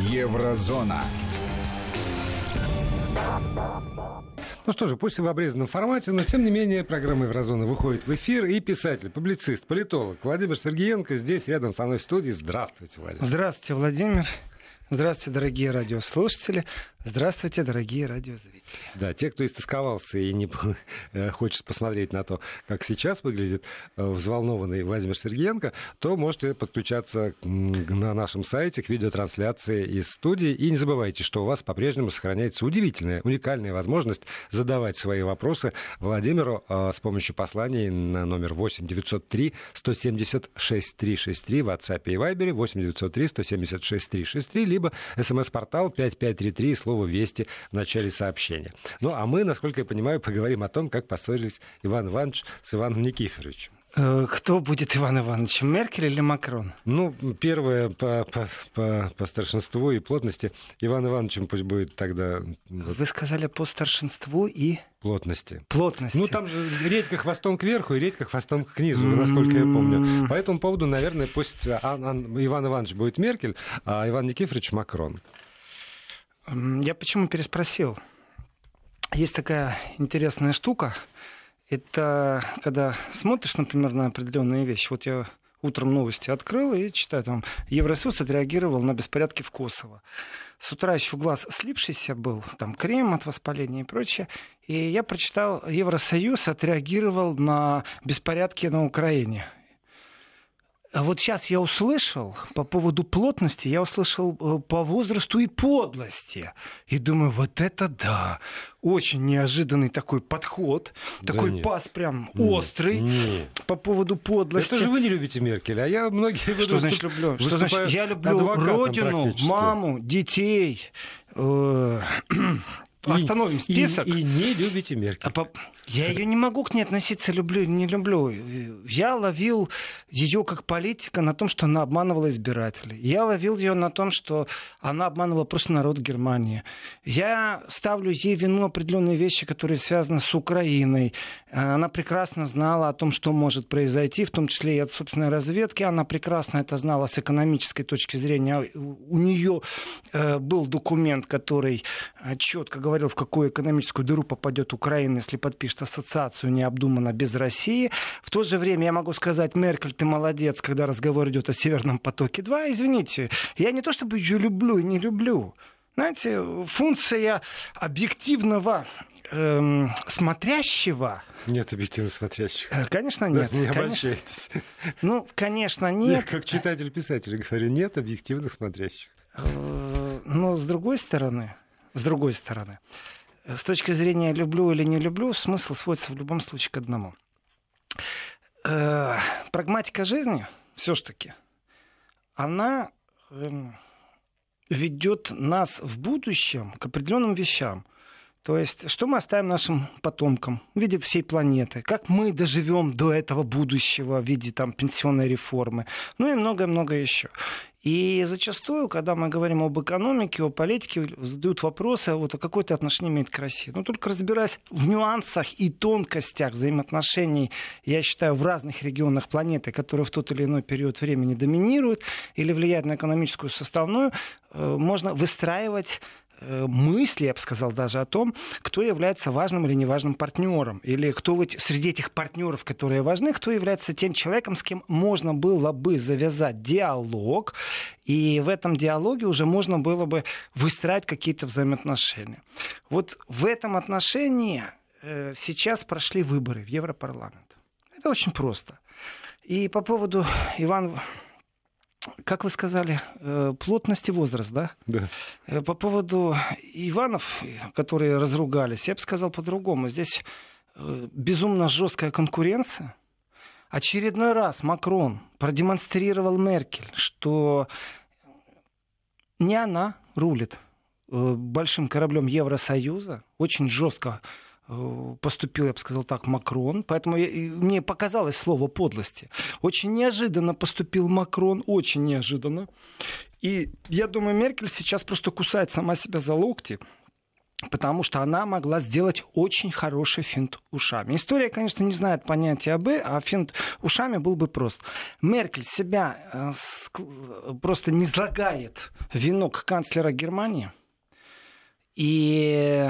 Еврозона. Ну что же, пусть и в обрезанном формате, но тем не менее программа «Еврозона» выходит в эфир. И писатель, публицист, политолог Владимир Сергеенко здесь рядом со мной в студии. Здравствуйте, Владимир. Здравствуйте, Владимир. Здравствуйте, дорогие радиослушатели. Здравствуйте, дорогие радиозрители. Да, те, кто истосковался и не э, хочет посмотреть на то, как сейчас выглядит э, взволнованный Владимир Сергеенко, то можете подключаться на нашем сайте к видеотрансляции из студии. И не забывайте, что у вас по-прежнему сохраняется удивительная, уникальная возможность задавать свои вопросы Владимиру э, с помощью посланий на номер 8 903 170 6363 в WhatsApp и Viber 8 903 170 6363, либо смс-портал 5533 слово «Вести» в начале сообщения. Ну, а мы, насколько я понимаю, поговорим о том, как поссорились Иван Иванович с Иваном Никифоровичем. Э, кто будет Иван Иванович, Меркель или Макрон? Ну, первое по, по, по, по старшинству и плотности. Иван Ивановичем пусть будет тогда... Вы сказали по старшинству и... Плотности. Плотности. Ну, там же редька хвостом кверху и редька хвостом к низу, насколько я помню. По этому поводу, наверное, пусть Иван Иванович будет Меркель, а Иван Никифорович Макрон. Я почему переспросил? Есть такая интересная штука. Это когда смотришь, например, на определенные вещи. Вот я утром новости открыл и читаю, там, Евросоюз отреагировал на беспорядки в Косово. С утра еще глаз слипшийся был, там крем от воспаления и прочее. И я прочитал, Евросоюз отреагировал на беспорядки на Украине. А вот сейчас я услышал по поводу плотности, я услышал э, по возрасту и подлости. И думаю, вот это да. Очень неожиданный такой подход. Да такой нет. пас прям нет. острый нет. по поводу подлости. Это же вы не любите Меркель, а я многие... Что значит люблю? Что значит? Я люблю родину, маму, детей. Остановим список. И, и не любите Меркель. А по... Я ее не могу к ней относиться, люблю, не люблю. Я ловил ее как политика на том, что она обманывала избирателей. Я ловил ее на том, что она обманывала просто народ Германии. Я ставлю ей вину определенные вещи, которые связаны с Украиной. Она прекрасно знала о том, что может произойти, в том числе и от собственной разведки. Она прекрасно это знала с экономической точки зрения. У нее э, был документ, который э, четко говорил, говорил, в какую экономическую дыру попадет Украина, если подпишет ассоциацию необдуманно без России. В то же время я могу сказать, Меркель, ты молодец, когда разговор идет о Северном потоке-2. Извините, я не то чтобы ее люблю и не люблю. Знаете, функция объективного эм, смотрящего. Нет объективно смотрящих. Э, конечно, нет. Да, не обольщайтесь. Ну, конечно, нет. Я как читатель-писатель говорю, нет объективных смотрящих. Э, но с другой стороны, с другой стороны. С точки зрения люблю или не люблю, смысл сводится в любом случае к одному. Э, прагматика жизни все-таки, она э, ведет нас в будущем к определенным вещам. То есть, что мы оставим нашим потомкам в виде всей планеты, как мы доживем до этого будущего в виде там, пенсионной реформы, ну и многое-многое еще. И зачастую, когда мы говорим об экономике, о политике, задают вопросы, а вот, а какое это отношение имеет к России. Но только разбираясь в нюансах и тонкостях взаимоотношений, я считаю, в разных регионах планеты, которые в тот или иной период времени доминируют или влияют на экономическую составную, э, можно выстраивать мысли, я бы сказал, даже о том, кто является важным или неважным партнером, или кто вот среди этих партнеров, которые важны, кто является тем человеком, с кем можно было бы завязать диалог, и в этом диалоге уже можно было бы выстраивать какие-то взаимоотношения. Вот в этом отношении э, сейчас прошли выборы в Европарламент. Это очень просто. И по поводу Ивана как вы сказали, э, плотность и возраст, да? Да. Э, по поводу Иванов, которые разругались, я бы сказал по-другому. Здесь э, безумно жесткая конкуренция. Очередной раз Макрон продемонстрировал Меркель, что не она рулит большим кораблем Евросоюза, очень жестко поступил, я бы сказал так, Макрон. Поэтому я, мне показалось слово подлости. Очень неожиданно поступил Макрон, очень неожиданно. И я думаю, Меркель сейчас просто кусает сама себя за локти потому что она могла сделать очень хороший финт ушами. История, конечно, не знает понятия об, а финт ушами был бы прост. Меркель себя э, просто не излагает венок канцлера Германии и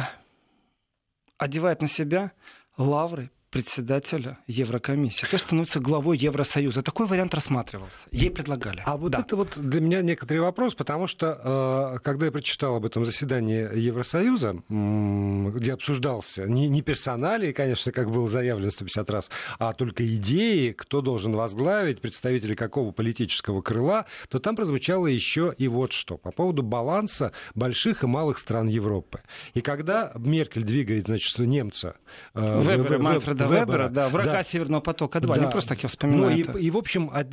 одевает на себя лавры председателя Еврокомиссии. То есть становится главой Евросоюза. Такой вариант рассматривался. Ей предлагали. А вот да. это вот для меня некоторый вопрос, потому что э, когда я прочитал об этом заседании Евросоюза, где обсуждался не, не персонали, конечно, как было заявлено 150 раз, а только идеи, кто должен возглавить, представители какого политического крыла, то там прозвучало еще и вот что по поводу баланса больших и малых стран Европы. И когда Меркель двигает, значит, немца... Э, Вебера, Манфреда Вебера, Вебера, да, врага да. Северного потока-2, да. не просто так я вспоминаю. Ну, и, и, в общем, от,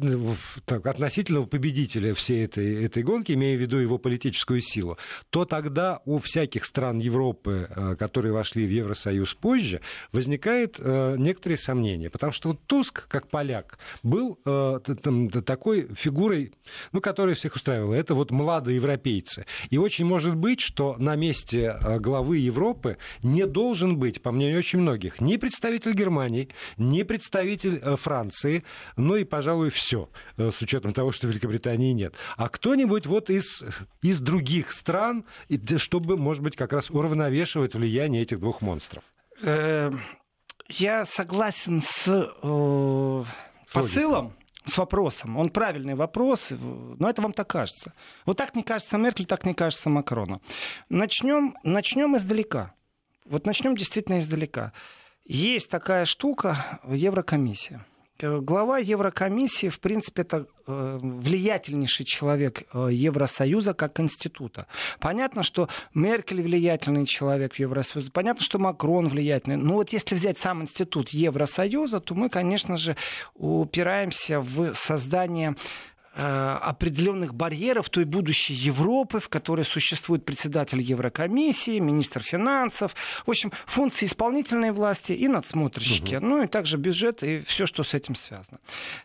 так, относительного победителя всей этой, этой гонки, имея в виду его политическую силу, то тогда у всяких стран Европы, э, которые вошли в Евросоюз позже, возникает э, некоторые сомнения. Потому что вот Туск, как поляк, был э, там, такой фигурой, ну, которая всех устраивала. Это вот молодые европейцы. И очень может быть, что на месте э, главы Европы не должен быть, по мнению очень многих, ни представитель Германии, не представитель э, Франции, ну и, пожалуй, все, э, с учетом того, что Великобритании нет. А кто-нибудь вот из, из других стран, чтобы, может быть, как раз уравновешивать влияние этих двух монстров. Э, я согласен с посылом с вопросом. Он правильный вопрос, но это вам так кажется. Вот так не кажется Меркель, так не кажется Макрону. Начнем, начнем издалека. Вот начнем действительно издалека. Есть такая штука Еврокомиссия. Э, глава Еврокомиссии, в принципе, это э, влиятельнейший человек э, Евросоюза как института. Понятно, что Меркель влиятельный человек в Евросоюзе, понятно, что Макрон влиятельный. Но вот если взять сам институт Евросоюза, то мы, конечно же, упираемся в создание определенных барьеров той будущей Европы, в которой существует председатель Еврокомиссии, министр финансов, в общем, функции исполнительной власти и надсмотрщики, угу. ну и также бюджет и все, что с этим связано.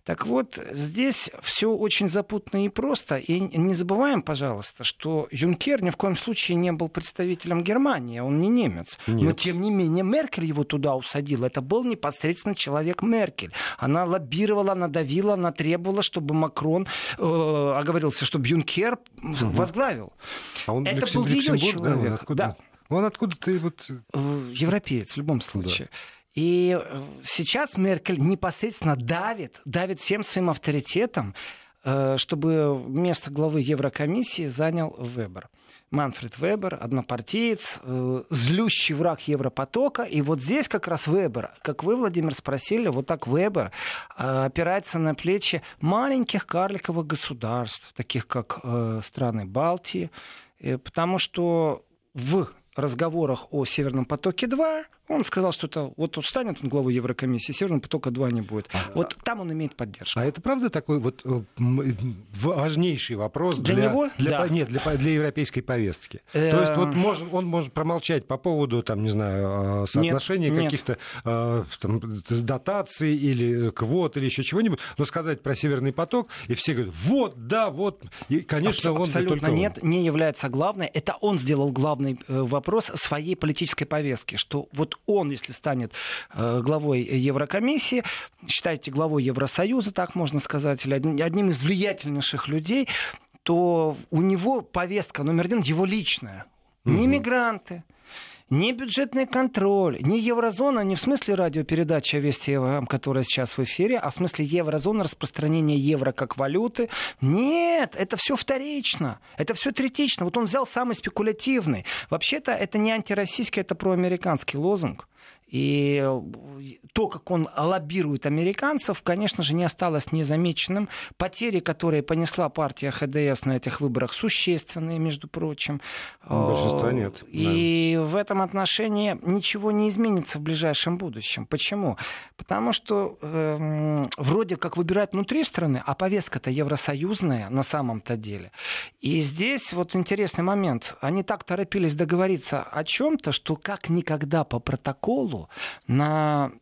Так вот, здесь все очень запутанно и просто. И не забываем, пожалуйста, что Юнкер ни в коем случае не был представителем Германии, он не немец. Нет. Но тем не менее Меркель его туда усадила. Это был непосредственно человек Меркель. Она лоббировала, надавила, она требовала, чтобы Макрон э, оговорился, что Бюнкер угу. возглавил. А он Это был ее человек. Да, откуда, да. Он откуда-то вот... Э, европеец в любом случае. Да. И э, сейчас Меркель непосредственно давит, давит всем своим авторитетом, э, чтобы место главы Еврокомиссии занял Вебер. Манфред Вебер, однопартиец, э, злющий враг Европотока. И вот здесь как раз Вебер, как вы, Владимир, спросили, вот так Вебер э, опирается на плечи маленьких карликовых государств, таких как э, страны Балтии, э, потому что в разговорах о Северном потоке-2 он сказал, что это вот он станет он главой Еврокомиссии, Северного потока-2 не будет. А, вот там он имеет поддержку. А это правда такой вот э, важнейший вопрос для, для него? Для, да. Нет, для, для европейской повестки. То есть вот может, он может промолчать по поводу, там, не знаю, а, соотношения каких-то э, там, дотаций или квот или еще чего-нибудь, но сказать про Северный поток, и все говорят, вот, да, вот. И, конечно, Абс- он Абсолютно нет, он. не является главной. Это он сделал главный э, вопрос своей политической повестки, что вот он, если станет э, главой Еврокомиссии, считайте главой Евросоюза, так можно сказать, или одним из влиятельнейших людей, то у него повестка номер один его личная. Не мигранты, ни бюджетный контроль, ни еврозона, не в смысле радиопередачи Вести ФМ, которая сейчас в эфире, а в смысле еврозона, распространение евро как валюты. Нет, это все вторично, это все третично. Вот он взял самый спекулятивный. Вообще-то это не антироссийский, это проамериканский лозунг. И э, то, как он лоббирует американцев, конечно же, не осталось незамеченным. Потери, которые понесла партия ХДС на этих выборах, существенные, между прочим. Большинства э, нет. И да. в этом отношении ничего не изменится в ближайшем будущем. Почему? Потому что э, вроде как выбирать внутри страны, а повестка-то евросоюзная на самом-то деле. И здесь вот интересный момент. Они так торопились договориться о чем-то, что как никогда по протоколу на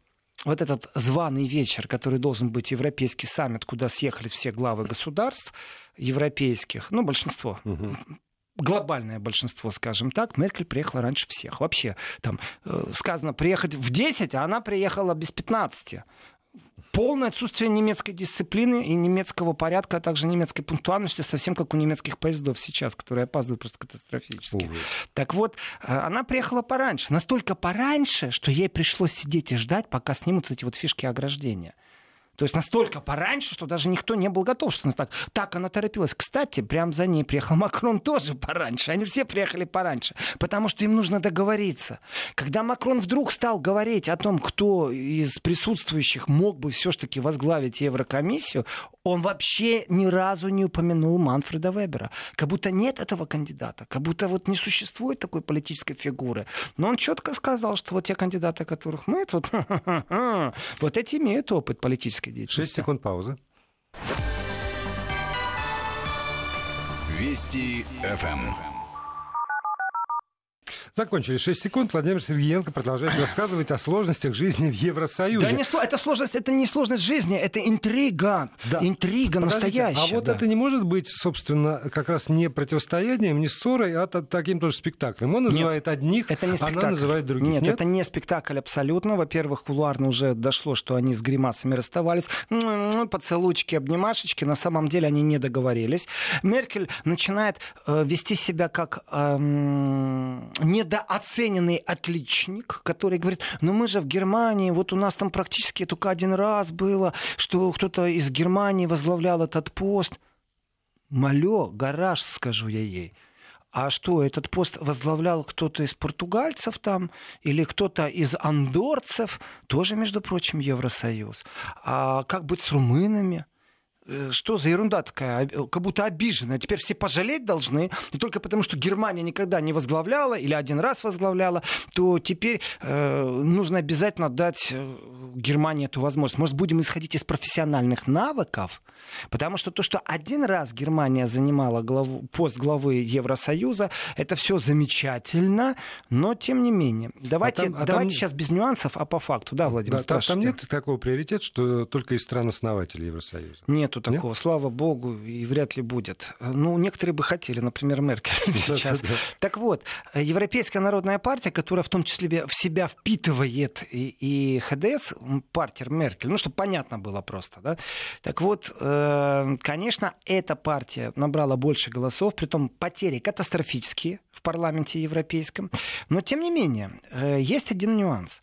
вот этот званый вечер, который должен быть европейский саммит, куда съехали все главы государств европейских, ну, большинство, угу. глобальное большинство, скажем так, Меркель приехала раньше всех. Вообще, там э, сказано приехать в 10, а она приехала без 15 полное отсутствие немецкой дисциплины и немецкого порядка, а также немецкой пунктуальности, совсем как у немецких поездов сейчас, которые опаздывают просто катастрофически. Увы. Так вот, э, она приехала пораньше, настолько пораньше, что ей пришлось сидеть и ждать, пока снимутся эти вот фишки ограждения. То есть настолько пораньше, что даже никто не был готов, что она так. Так она торопилась. Кстати, прям за ней приехал Макрон тоже пораньше. Они все приехали пораньше, потому что им нужно договориться. Когда Макрон вдруг стал говорить о том, кто из присутствующих мог бы все-таки возглавить Еврокомиссию, он вообще ни разу не упомянул Манфреда Вебера. Как будто нет этого кандидата, как будто вот не существует такой политической фигуры. Но он четко сказал, что вот те кандидаты, которых мы тут, вот эти имеют опыт политической деятельности. Шесть секунд паузы. Вести ФМ. Закончили 6 секунд. Владимир Сергеенко продолжает рассказывать о сложностях жизни в Евросоюзе. Да не, это сложность, это не сложность жизни, это интрига. Да. Интрига Подождите, настоящая. А вот да. это не может быть, собственно, как раз не противостоянием, не ссорой, а таким тоже спектаклем. Он называет Нет, одних, это не спектакль. она называет других. Нет, Нет, это не спектакль абсолютно. Во-первых, кулуарно уже дошло, что они с гримасами расставались. Поцелуйчики, обнимашечки. На самом деле они не договорились. Меркель начинает э, вести себя как э, не недооцененный отличник, который говорит, ну мы же в Германии, вот у нас там практически только один раз было, что кто-то из Германии возглавлял этот пост. Малё, гараж, скажу я ей. А что, этот пост возглавлял кто-то из португальцев там или кто-то из андорцев, тоже, между прочим, Евросоюз. А как быть с румынами? Э, что за ерунда такая, как будто обиженная. Теперь все пожалеть должны, не только потому, что Германия никогда не возглавляла или один раз возглавляла, то теперь э, нужно обязательно дать э, Германии эту возможность. Может, будем исходить из профессиональных навыков, потому что то, что один раз Германия занимала главу, пост главы Евросоюза, это все замечательно, но тем не менее. Давайте, а там, а давайте там... сейчас без нюансов, а по факту, да, Владимир, да, там, там нет такого приоритета, что только из стран-основателей Евросоюза? Нету нету такого, Нет? слава богу, и вряд ли будет. Ну, некоторые бы хотели, например, Меркель сейчас. Так вот, Европейская народная партия, которая в том числе в себя впитывает и, и ХДС, партия Меркель, ну, чтобы понятно было просто, да. Так вот, э, конечно, эта партия набрала больше голосов, при том потери катастрофические в парламенте европейском. Но, тем не менее, э, есть один нюанс.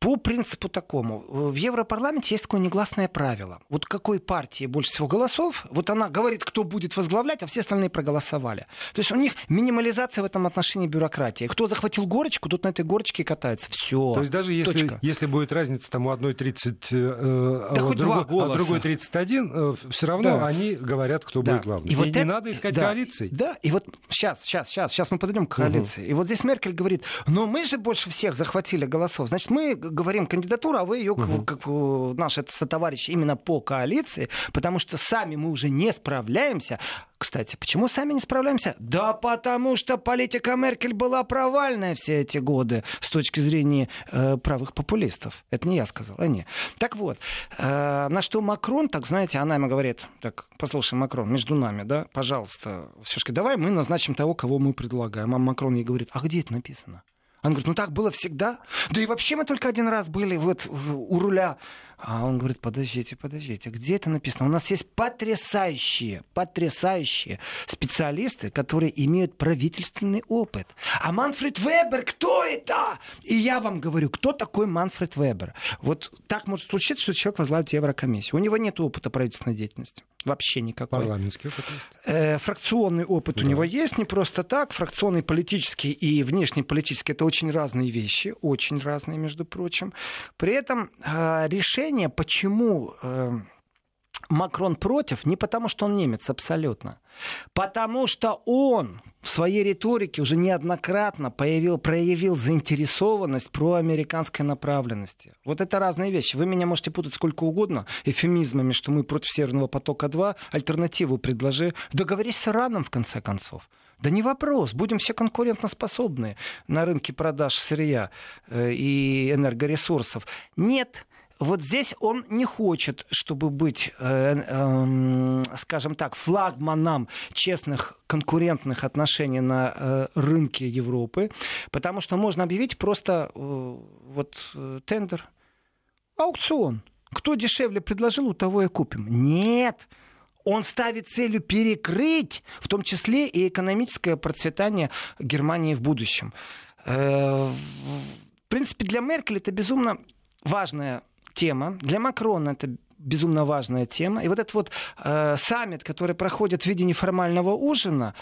По принципу такому, в Европарламенте есть такое негласное правило. Вот какой партии больше всего голосов, вот она говорит, кто будет возглавлять, а все остальные проголосовали. То есть у них минимализация в этом отношении бюрократии. Кто захватил горочку, тот на этой горочке катается. Все. То есть даже если, если будет разница там у одной 30, э, а да а, другой, а другой 31, э, все равно да. они говорят, кто да. будет главным. И, и вот не это... надо искать да. коалиции. Да, и вот сейчас, сейчас, сейчас, сейчас мы подойдем к коалиции. Угу. И вот здесь Меркель говорит, но мы же больше всех захватили голосов, значит, мы говорим кандидатуру, а вы ее, угу. как, как наши товарищи, именно по коалиции, потому что сами мы уже не справляемся. Кстати, почему сами не справляемся? Да потому что политика Меркель была провальная все эти годы с точки зрения э, правых популистов. Это не я сказал, они. Так вот, э, на что Макрон, так знаете, она ему говорит, так, послушай, Макрон, между нами, да, пожалуйста, все-таки давай мы назначим того, кого мы предлагаем. А Макрон ей говорит, а где это написано? Он говорит, ну так было всегда. Да и вообще мы только один раз были вот у руля а он говорит, подождите, подождите, где это написано? У нас есть потрясающие, потрясающие специалисты, которые имеют правительственный опыт. А Манфред Вебер, кто это? И я вам говорю, кто такой Манфред Вебер? Вот так может случиться, что человек возглавит Еврокомиссию. У него нет опыта правительственной деятельности. Вообще никакой. Парламентский опыт есть? Э, фракционный опыт да. у него есть, не просто так. Фракционный политический и внешнеполитический это очень разные вещи, очень разные, между прочим. При этом э, решение, почему э, Макрон против, не потому что он немец абсолютно, потому что он в своей риторике уже неоднократно появил, проявил заинтересованность про американской направленности. Вот это разные вещи. Вы меня можете путать сколько угодно эфемизмами, что мы против Северного потока-2, альтернативу предложи. Договорись с Ираном, в конце концов. Да не вопрос, будем все конкурентоспособны на рынке продаж сырья э, и энергоресурсов. Нет, вот здесь он не хочет, чтобы быть, э, э, скажем так, флагманом честных конкурентных отношений на э, рынке Европы, потому что можно объявить просто э, вот э, тендер, аукцион. Кто дешевле предложил, у того и купим. Нет, он ставит целью перекрыть, в том числе и экономическое процветание Германии в будущем. Э, в принципе, для Меркель это безумно важная тема. Для Макрона это безумно важная тема. И вот этот вот э, саммит, который проходит в виде неформального ужина,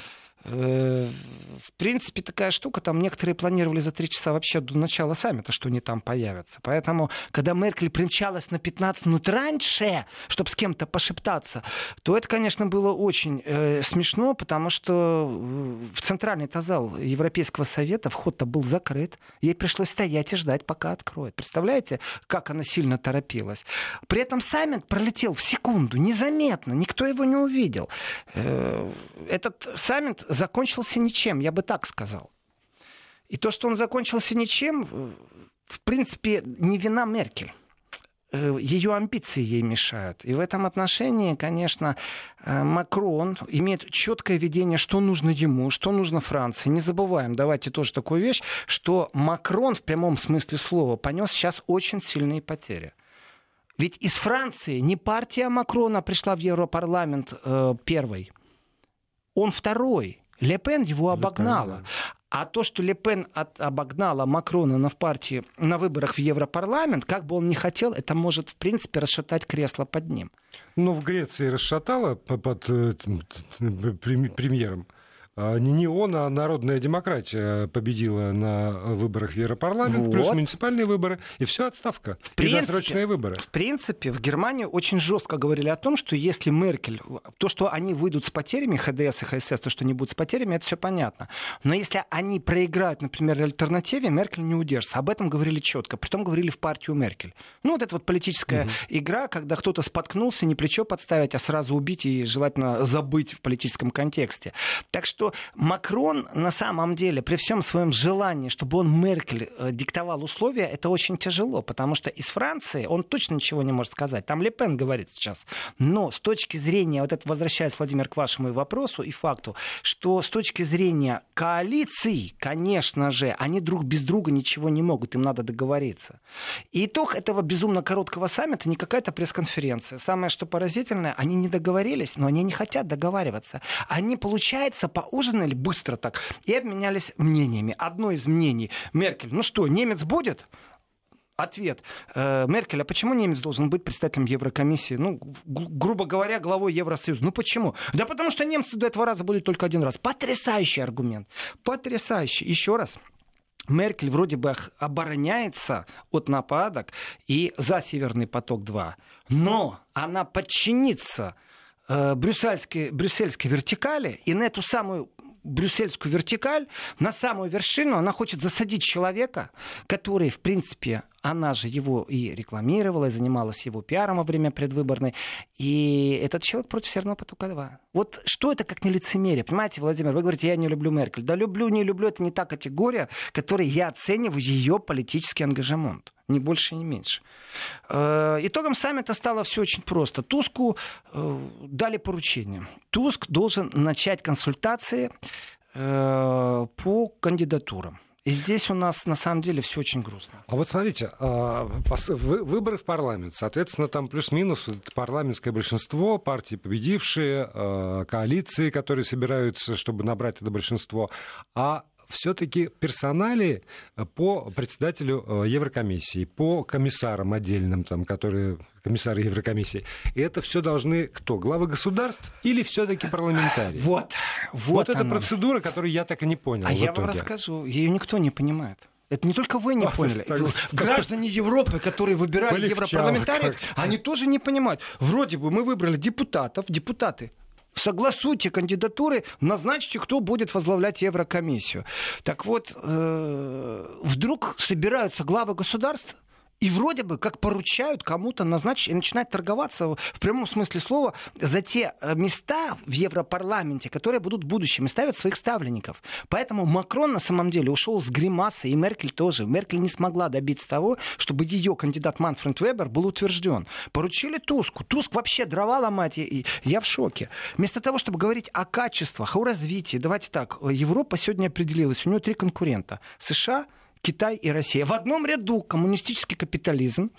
в принципе, такая штука, там некоторые планировали за три часа вообще до начала саммита, что они там появятся. Поэтому, когда Меркель примчалась на 15 минут раньше, чтобы с кем-то пошептаться, то это, конечно, было очень э, смешно, потому что э, в центральный зал Европейского совета вход-то был закрыт. Ей пришлось стоять и ждать, пока откроют. Представляете, как она сильно торопилась? При этом саммит пролетел в секунду, незаметно, никто его не увидел. Э, этот саммит закончился ничем, я бы так сказал. И то, что он закончился ничем, в принципе, не вина Меркель э, ее амбиции ей мешают. И в этом отношении, конечно, э, Макрон имеет четкое видение, что нужно ему, что нужно Франции. Не забываем, давайте тоже такую вещь, что Макрон в прямом смысле слова понес сейчас очень сильные потери. Ведь из Франции не партия Макрона пришла в Европарламент э, первой, он второй. Лепен его обогнала. Да. А то, что Лепен от, обогнала Макрона на, в партии, на выборах в Европарламент, как бы он ни хотел, это может, в принципе, расшатать кресло под ним. Ну, в Греции расшатало под, под, э, под премьером. А, не он, а народная демократия победила на выборах в Европарламент, вот. плюс муниципальные выборы, и все отставка. В принципе, и досрочные выборы. В принципе, в Германии очень жестко говорили о том, что если Меркель, то, что они выйдут с потерями, ХДС и ХСС, то, что они будут с потерями, это все понятно. Но если они проиграют, например, альтернативе, Меркель не удержится. Об этом говорили четко. Притом говорили в партию Меркель. Ну, вот эта вот политическая угу. игра, когда кто-то споткнулся, не плечо подставить, а сразу убить и желательно забыть в политическом контексте. Так что Макрон на самом деле, при всем своем желании, чтобы он Меркель э, диктовал условия, это очень тяжело, потому что из Франции он точно ничего не может сказать. Там Лепен говорит сейчас. Но с точки зрения, вот это возвращаясь, Владимир, к вашему вопросу и факту, что с точки зрения коалиции, конечно же, они друг без друга ничего не могут, им надо договориться. И итог этого безумно короткого саммита не какая-то пресс-конференция. Самое, что поразительное, они не договорились, но они не хотят договариваться. Они, получается, поужинали быстро так и обменялись мнениями. Одно из мнений Меркель, ну что, немец будет? Ответ. Э, Меркель, а почему немец должен быть представителем Еврокомиссии? Ну, грубо говоря, главой Евросоюза. Ну почему? Да потому что немцы до этого раза были только один раз. Потрясающий аргумент. Потрясающий. Еще раз. Меркель вроде бы обороняется от нападок и за Северный поток-2. Но она подчинится э, брюссельской, брюссельской вертикали и на эту самую брюссельскую вертикаль, на самую вершину она хочет засадить человека, который, в принципе, она же его и рекламировала, и занималась его пиаром во время предвыборной. И этот человек против Северного потока-2. Вот что это как не лицемерие? Понимаете, Владимир, вы говорите, я не люблю Меркель. Да люблю, не люблю, это не та категория, которой я оцениваю ее политический ангажемент. Ни больше, ни меньше. Э, итогом саммита стало все очень просто. Туску э, дали поручение. Туск должен начать консультации э, по кандидатурам. И здесь у нас на самом деле все очень грустно. А вот смотрите, а, выборы в парламент, соответственно, там плюс-минус парламентское большинство, партии победившие, а, коалиции, которые собираются, чтобы набрать это большинство. А все-таки персонали э, по председателю э, Еврокомиссии, по комиссарам отдельным, там, которые комиссары Еврокомиссии. И это все должны кто? Главы государств или все-таки парламентарии? Вот, вот, вот эта процедура, которую я так и не понял. А я вам расскажу, ее никто не понимает. Это не только вы не а, поняли. Так, Граждане Европы, которые выбирали Полегчало европарламентариев, они тоже не понимают. Вроде бы мы выбрали депутатов, депутаты согласуйте кандидатуры, назначьте, кто будет возглавлять Еврокомиссию. Так вот, э, вдруг собираются главы государств И вроде бы как поручают кому-то назначить и начинать торговаться в прямом смысле слова за те э, места в Европарламенте, которые будут будущими, ставят своих ставленников. Поэтому Макрон на самом деле ушел с гримасой, и Меркель тоже. Меркель не смогла добиться того, чтобы ее кандидат Манфред Вебер был утвержден. Поручили Туску. Туск вообще дрова ломать, и я в шоке. Вместо того, чтобы говорить о качествах, о развитии, давайте так, Европа сегодня определилась, у нее три конкурента. США, Китай и Россия. В одном ряду коммунистический капитализм,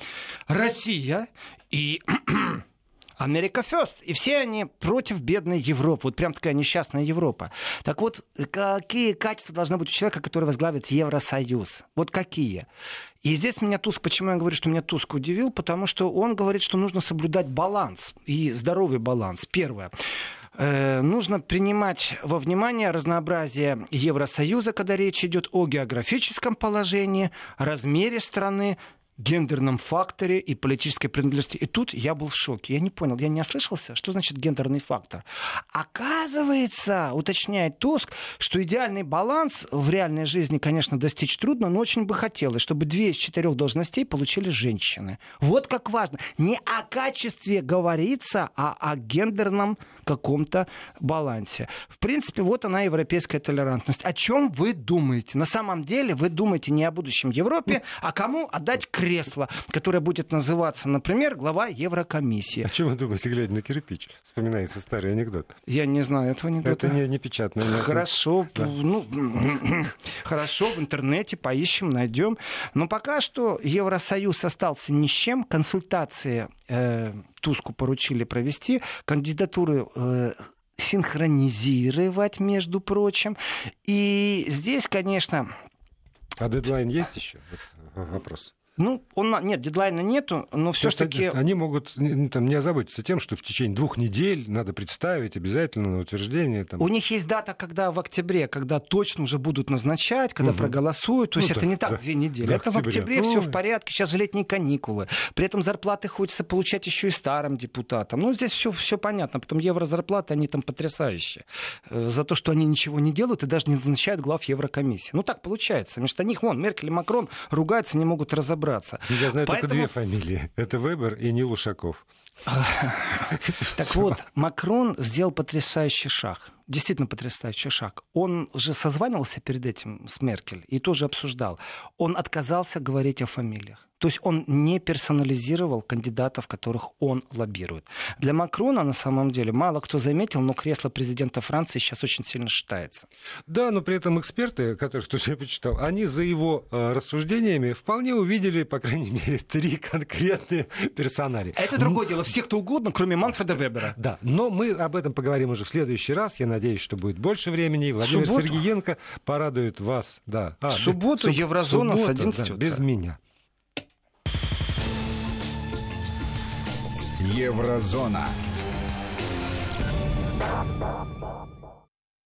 Россия и Америка First. И все они против бедной Европы. Вот прям такая несчастная Европа. Так вот, какие качества должны быть у человека, который возглавит Евросоюз? Вот какие? И здесь меня Туск, почему я говорю, что меня Туск удивил, потому что он говорит, что нужно соблюдать баланс и здоровый баланс. Первое. Э, нужно принимать во внимание разнообразие Евросоюза, когда речь идет о географическом положении, размере страны, гендерном факторе и политической принадлежности. И тут я был в шоке. Я не понял, я не ослышался, что значит гендерный фактор. Оказывается, уточняет Туск, что идеальный баланс в реальной жизни, конечно, достичь трудно, но очень бы хотелось, чтобы две из четырех должностей получили женщины. Вот как важно. Не о качестве говорится, а о гендерном каком-то балансе. В принципе, вот она, европейская толерантность. О чем вы думаете? На самом деле вы думаете не о будущем Европе, а кому отдать кредит кресло, которое будет называться, например, глава Еврокомиссии. А чем вы думаете, глядя на кирпич? Вспоминается старый анекдот. Я не знаю этого анекдота. Это не, не печатное. Хорошо, да. ну, хорошо, в интернете поищем, найдем. Но пока что Евросоюз остался ни с чем. Консультации э, Туску поручили провести. Кандидатуры э, синхронизировать, между прочим. И здесь, конечно... А дедлайн есть еще? Вот вопрос. Ну, он, нет, дедлайна нету, но все-таки... Они могут там, не озаботиться тем, что в течение двух недель надо представить обязательно на утверждение. Там... У них есть дата, когда в октябре, когда точно уже будут назначать, когда угу. проголосуют. То есть ну, это да, не так да, две недели. Да, это в октябре ну... все в порядке, сейчас же летние каникулы. При этом зарплаты хочется получать еще и старым депутатам. Ну, здесь все, все понятно. Потом еврозарплаты, они там потрясающие. Э, за то, что они ничего не делают и даже не назначают глав Еврокомиссии. Ну, так получается. Вместо них, вон, Меркель и Макрон ругаются, не могут разобраться разобраться. Я знаю Поэтому... только две фамилии. Это Вебер и Нил Ушаков. Так вот, Макрон сделал потрясающий шаг. Действительно потрясающий шаг. Он же созванивался перед этим с Меркель и тоже обсуждал. Он отказался говорить о фамилиях. То есть он не персонализировал кандидатов, которых он лоббирует. Для Макрона, на самом деле, мало кто заметил, но кресло президента Франции сейчас очень сильно считается. Да, но при этом эксперты, которых тоже я почитал, они за его э, рассуждениями вполне увидели, по крайней мере, три конкретные персонали. Это другое дело. Все, кто угодно, кроме Манфреда Вебера. Да, но мы об этом поговорим уже в следующий раз. Я надеюсь, что будет больше времени. Владимир субботу? Сергеенко порадует вас. Да. А, в субботу суб... Еврозона субботу, с 11 да, Без меня. Еврозона.